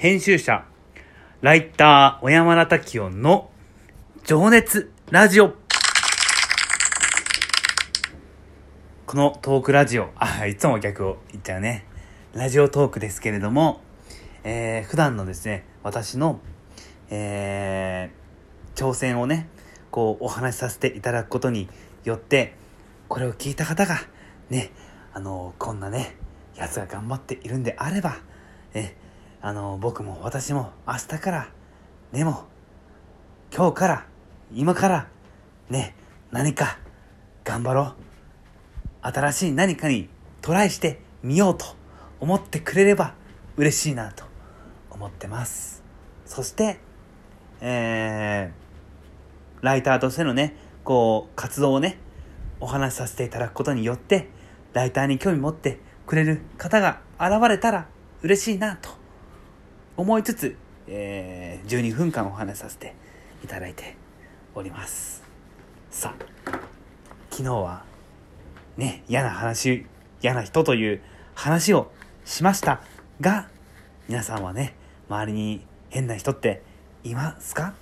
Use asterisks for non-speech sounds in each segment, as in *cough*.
編集者、ライター、小山田滝音の情熱ラジオ。このトークラジオ、あ、いつも逆を言っちゃうね。ラジオトークですけれども、えー、普段のですね、私の、えー、挑戦をね、こうお話しさせていただくことによって、これを聞いた方が、ね、あの、こんなね、奴が頑張っているんであれば、ね、あの、僕も私も明日から、でも、今日から、今から、ね、何か頑張ろう。新しい何かにトライしてみようと思ってくれれば嬉しいなと思ってます。そして、えー、ライターとしてのね、こう、活動をね、お話しさせていただくことによって、ライターに興味持ってくれる方が現れたら嬉しいなと思いつつ、えー、12分間お話しさせていただいております。さあ、昨日はね、嫌な話、嫌な人という話をしましたが、皆さんはね、周りに変な人っていますか？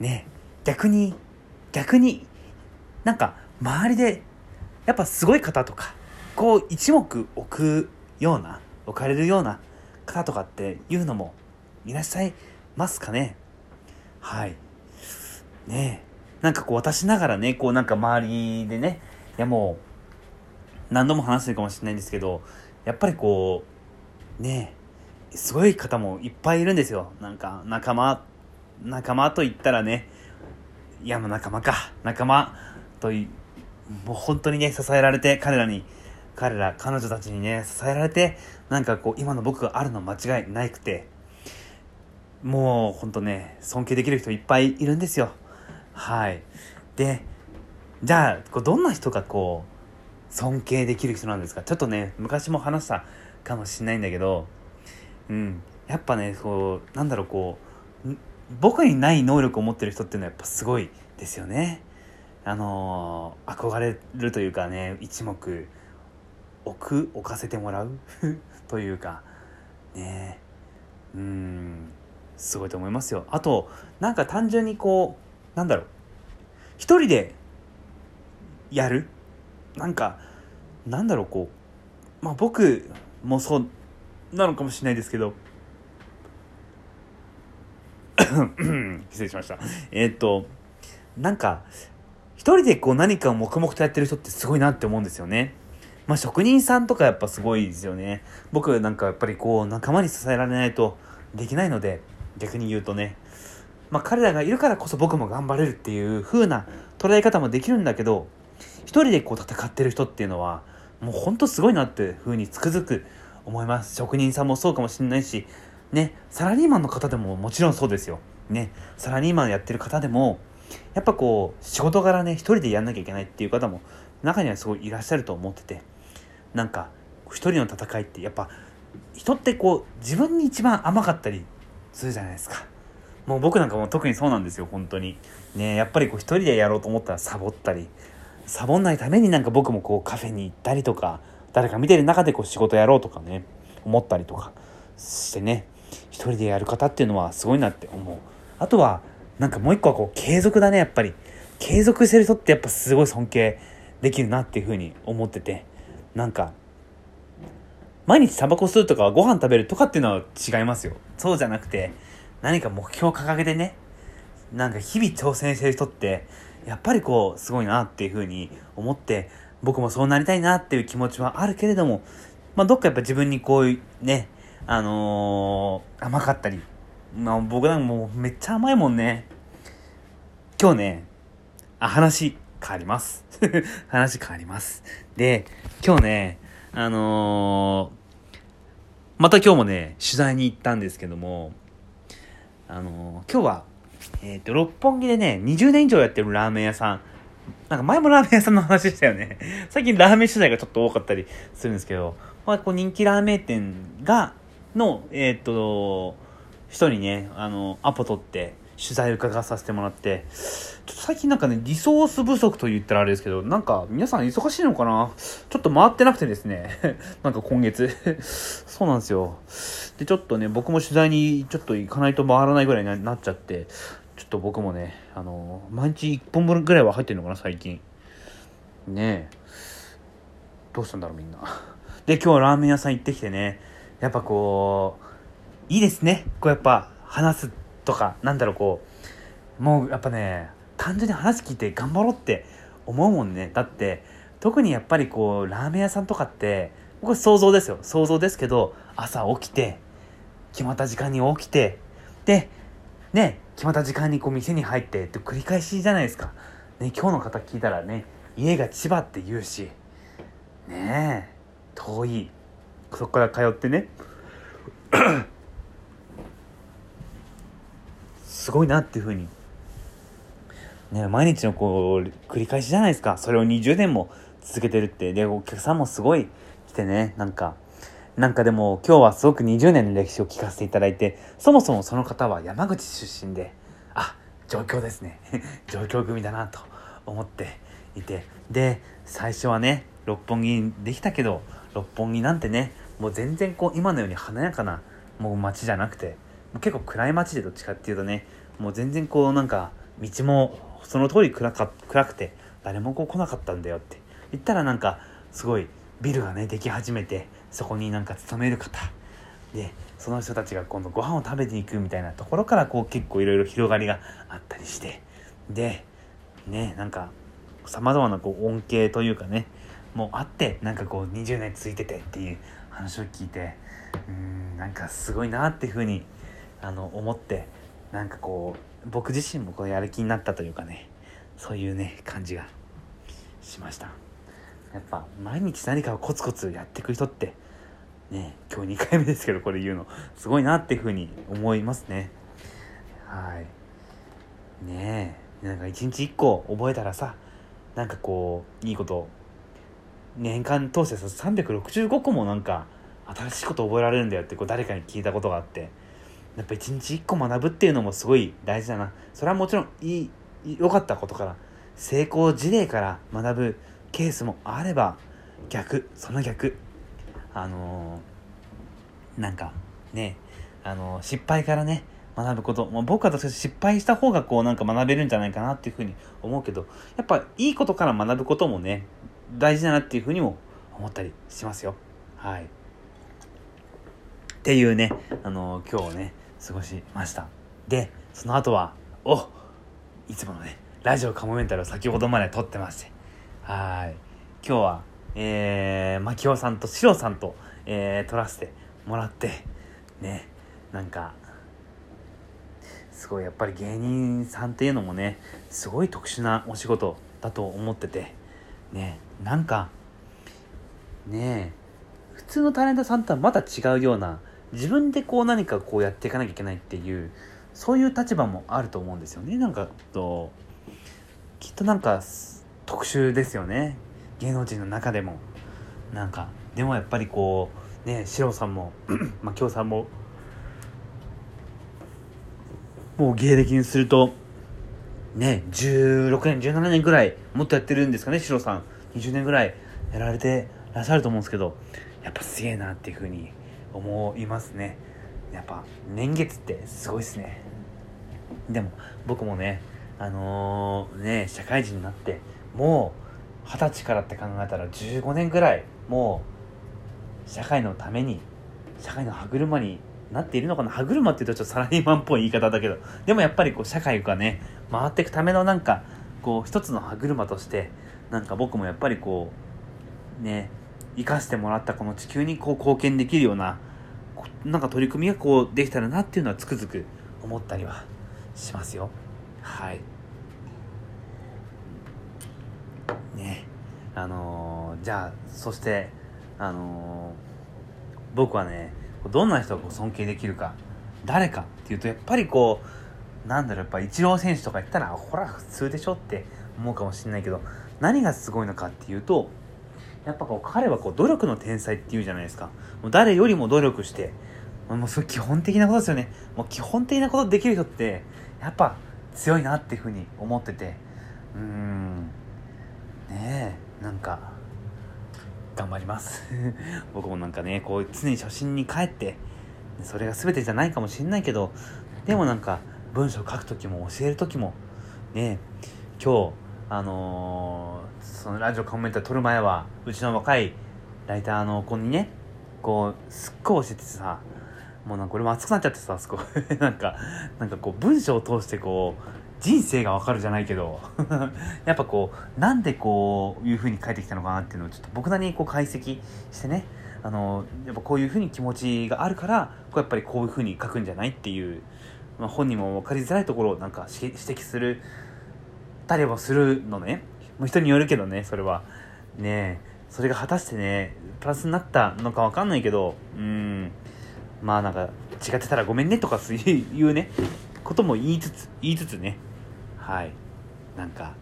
ね、逆に、逆に、なんか周りでやっぱすごい方とかこう一目置くような置かれるような方とかっていうのもいらっしゃいますかね。はい。ねなんかこう私ながらねこうなんか周りでねいやもう何度も話してるかもしれないんですけどやっぱりこうねすごい方もいっぱいいるんですよ。なんか仲間仲間と言ったらねいやもう仲間か。仲間ともう本当にね、支えられて、彼らに、彼ら、彼女たちにね、支えられて、なんかこう、今の僕があるの間違いないくて、もう本当ね、尊敬できる人いっぱいいるんですよ。はい。で、じゃあ、こうどんな人がこう、尊敬できる人なんですか？ちょっとね、昔も話したかもしれないんだけど、うん。やっぱね、こう、なんだろう、こう、僕にない能力を持ってる人っていうのはやっぱすごいですよね。あのー、憧れるというかね一目置く置かせてもらう？*laughs* というかね。うんすごいと思いますよ。あとなんか単純にこうなんだろう。一人でやる？なんかなんだろうこう。まあ僕もそうなのかもしれないですけど。*coughs* 失礼しました。えー、っとなんか一人でこう何かを黙々とやってる人ってすごいなって思うんですよね。まあ職人さんとかやっぱすごいですよね。僕なんかやっぱりこう仲間に支えられないとできないので、逆に言うとね。まあ彼らがいるからこそ僕も頑張れるっていう風な捉え方もできるんだけど、一人でこう戦ってる人っていうのは、もうほんとすごいなって風につくづく思います。職人さんもそうかもしれないし、ね、サラリーマンの方でももちろんそうですよ。ね、サラリーマンやってる方でも、やっぱこう仕事柄ね一人でやんなきゃいけないっていう方も中にはすごいいらっしゃると思っててなんか一人の戦いってやっぱ人ってこう自分に一番甘かったりするじゃないですか。もう僕なんかも特にそうなんですよ本当に。ねやっぱりこう一人でやろうと思ったらサボったりサボんないためになんか僕もこうカフェに行ったりとか誰か見てる中でこう仕事やろうとかね思ったりとかしてね。一人でやる方っていうのはすごいなって思う。あとはなんかもう一個はこう継続だねやっぱり。継続してる人ってやっぱすごい尊敬できるなっていうふうに思ってて。なんか毎日タバコ吸うとかご飯食べるとかっていうのは違いますよ。そうじゃなくて何か目標を掲げてね。なんか日々挑戦してる人ってやっぱりこうすごいなっていうふうに思って僕もそうなりたいなっていう気持ちはあるけれどもまあどっかやっぱ自分にこういうねあのー、甘かったりまあ、僕なんかもうめっちゃ甘いもんね。今日ね、あ、話変わります。*laughs* 話変わります。で、今日ね、あのー、また今日もね、取材に行ったんですけども、あのー、今日は、えっ、ー、と、六本木でね、20年以上やってるラーメン屋さん、なんか前もラーメン屋さんの話したよね。*laughs* 最近ラーメン取材がちょっと多かったりするんですけど、まあ、こう人気ラーメン店が、の、えっ、と、人にね、あの、アポ取って取材伺わさせてもらって、ちょっと最近なんかね、リソース不足と言ったらあれですけど、なんか皆さん忙しいのかな？ちょっと回ってなくてですね、*laughs* なんか今月。*laughs* そうなんですよ。でちょっとね僕も取材にちょっと行かないと回らないぐらいになっちゃってちょっと僕もねあの毎日1本分ぐらいは入ってるのかな最近。ねえ。どうしたんだろうみんな。*laughs* で今日ラーメン屋さん行ってきてねやっぱこういいですね。こうやっぱ話すってとかなんだろうこうもうやっぱね単純に話聞いて頑張ろうって思うもんね。だって特にやっぱりこうラーメン屋さんとかって僕は想像ですよ。想像ですけど朝起きて決まった時間に起きてでね決まった時間にこう店に入ってって繰り返しじゃないですか、ね、今日の方聞いたらね家が千葉って言うしねえ遠いそこから通ってね。すごいなっていうふうに。ね毎日のこう繰り返しじゃないですか。それを20年も続けてるって。でお客さんもすごい来てね。なんかなんかでも今日はすごく20年の歴史を聞かせていただいてそもそもその方は山口出身であ状況ですね。*laughs* 状況組だなと思っていて。で最初はね六本木にできたけど六本木なんてねもう全然こう今のように華やかなもう街じゃなくて結構暗い街でどっちかっていうとねもう全然こうなんか道もその通り暗か暗くて誰もこう来なかったんだよって。言ったらなんかすごいビルがねでき始めてそこになんか勤める方。でその人たちが今度ご飯を食べに行くみたいなところからこう結構いろいろ広がりがあったりして。でねなんかさまざまなこう恩恵というかねもうあってなんかこう20年続いててっていう話を聞いてうんなんかすごいなっていうふうにあの思ってなんかこう僕自身もこうやる気になったというかねそういうね感じがしました。やっぱ毎日何かをコツコツやっていく人ってね今日2回目ですけどこれ言うのすごいなっていうふうに思いますね。はい。ねえなんか一日一個覚えたらさなんかこういいこと年間通してさ365個もなんか新しいこと覚えられるんだよってこう誰かに聞いたことがあってやっぱ一日一個学ぶっていうのもすごい大事だな。それはもちろんいい良かったことから成功事例から学ぶケースもあれば逆その逆あのー、なんかねあのー、失敗からね学ぶこと、まあ、僕は私失敗した方がこうなんか学べるんじゃないかなっていうふうに思うけどやっぱいいことから学ぶこともね大事だなっていうふうにも思ったりしますよ。はい。っていうねあのー、今日ね過ごしました。でその後はおいつものねラジオカモメンタルを先ほどまで撮ってまして。はい。今日はえー、牧雄さんとシロさんと、えー、撮らせてもらってねなんかすごいやっぱり芸人さんっていうのもねすごい特殊なお仕事だと思っててねなんかね普通のタレントさんとはまた違うような自分でこう何かこうやっていかなきゃいけないっていうそういう立場もあると思うんですよね。なんかときっとなんか特殊ですよね。芸能人の中でも。なんかでもやっぱりこうねシロさんも *clears throat* まあ京さんももう芸歴にするとね16年17年ぐらいもっとやってるんですかねシロさん。20年ぐらいやられてらっしゃると思うんですけどやっぱすげえなっていうふうに思いますね。やっぱ年月ってすごいっすね。でも僕もねあのー、ね社会人になってもう二十歳からって考えたら15年ぐらいもう社会のために社会の歯車になっているのかな。歯車って言うとちょっとサラリーマンっぽい言い方だけどでもやっぱりこう社会がね回っていくためのなんかこう一つの歯車としてなんか僕もやっぱりこうね生かしてもらったこの地球にこう貢献できるようななんか取り組みがこうできたらなっていうのはつくづく思ったりはしますよ。はい。ね。あのー、じゃあそしてあのー、僕はねどんな人が尊敬できるか誰かっていうとやっぱりこうなんだろうやっぱイチロー選手とか言ったらほら普通でしょって思うかもしれないけど何がすごいのかっていうとやっぱこう彼はこう努力の天才っていうじゃないですか。もう誰よりも努力してもうそれ基本的なことですよね。もう基本的なことできる人ってやっぱ強いなっていうふうに思ってて。うん。ねえなんか頑張ります。*laughs* 僕もなんかねこう常に初心に帰ってそれが全てじゃないかもしれないけどでもなんか文章書く時も教える時もね今日あのー、そのラジオコメント撮る前はうちの若いライターの子にねこうすっごい教えててさもうなんか俺も熱くなっちゃってさすごい。*laughs* なんかなんかこう文章を通してこう人生がわかるじゃないけど *laughs* やっぱこうなんでこういう風に書いてきたのかなっていうのをちょっと僕なりにこう解析してねあのやっぱこういう風に気持ちがあるからこうやっぱりこういう風に書くんじゃないっていう、まあ、本人も分かりづらいところをなんか指摘するたりもするのね。もう人によるけどねそれは。ねそれが果たしてねプラスになったのか分かんないけどうん。まあなんか違ってたらごめんねとかそういうね。ことも言いつつ言いつつね。はい。なんか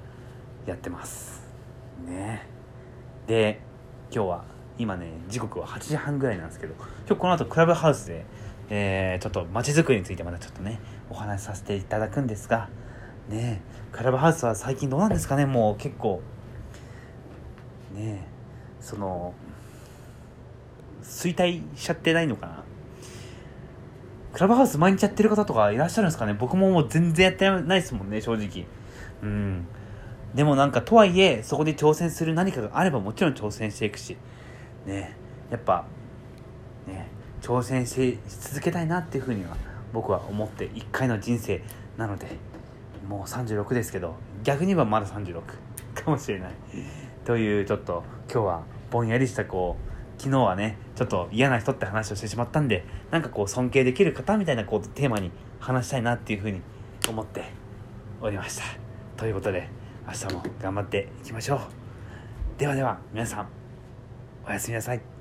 やってます。ねで今日は今ね時刻は8時半ぐらいなんですけど今日この後クラブハウスで、えー、ちょっと街づくりについてまたちょっとねお話しさせていただくんですがねクラブハウスは最近どうなんですかね？もう結構。ねその衰退しちゃってないのかな？クラブハウス毎日やってる方とかいらっしゃるんですかね？僕ももう全然やってないですもんね正直。うん。でもなんかとはいえそこで挑戦する何かがあればもちろん挑戦していくし。ねやっぱね挑戦し続けたいなっていうふうには僕は思って1回の人生なので。もう36ですけど逆に言えばまだ36 *laughs* かもしれない。というちょっと今日はぼんやりしたこう昨日はねちょっと嫌な人って話をしてしまったんでなんかこう尊敬できる方みたいなこうテーマに話したいなっていうふうに思っておりました。ということで明日も頑張っていきましょう。ではでは皆さんおやすみなさい。